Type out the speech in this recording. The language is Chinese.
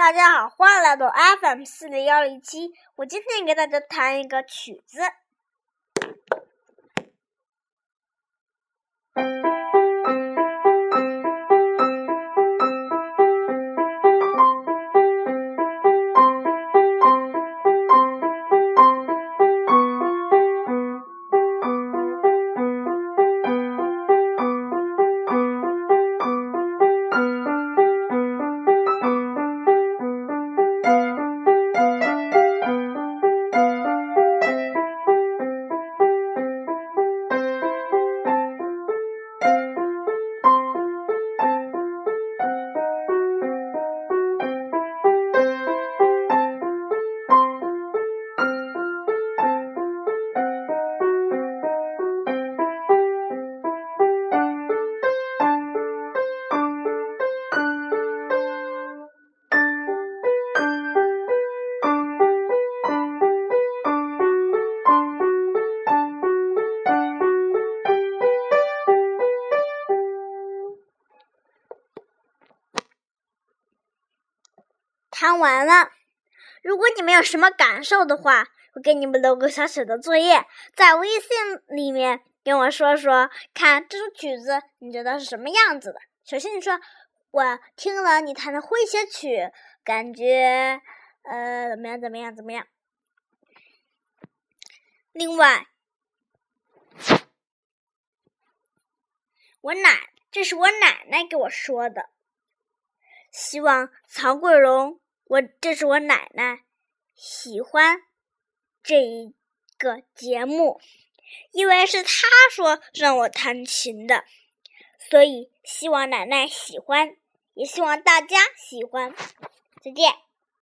大家好，欢迎来到 FM 四零幺零七。我今天给大家弹一个曲子。弹完了，如果你们有什么感受的话，我给你们留个小小的作业，在微信里面跟我说说，看这首曲子你觉得是什么样子的。首先你说，我听了你弹的诙谐曲，感觉呃怎么样？怎么样？怎么样？另外，我奶，这是我奶奶给我说的，希望曹桂荣。我这是我奶奶喜欢这一个节目，因为是她说让我弹琴的，所以希望奶奶喜欢，也希望大家喜欢。再见。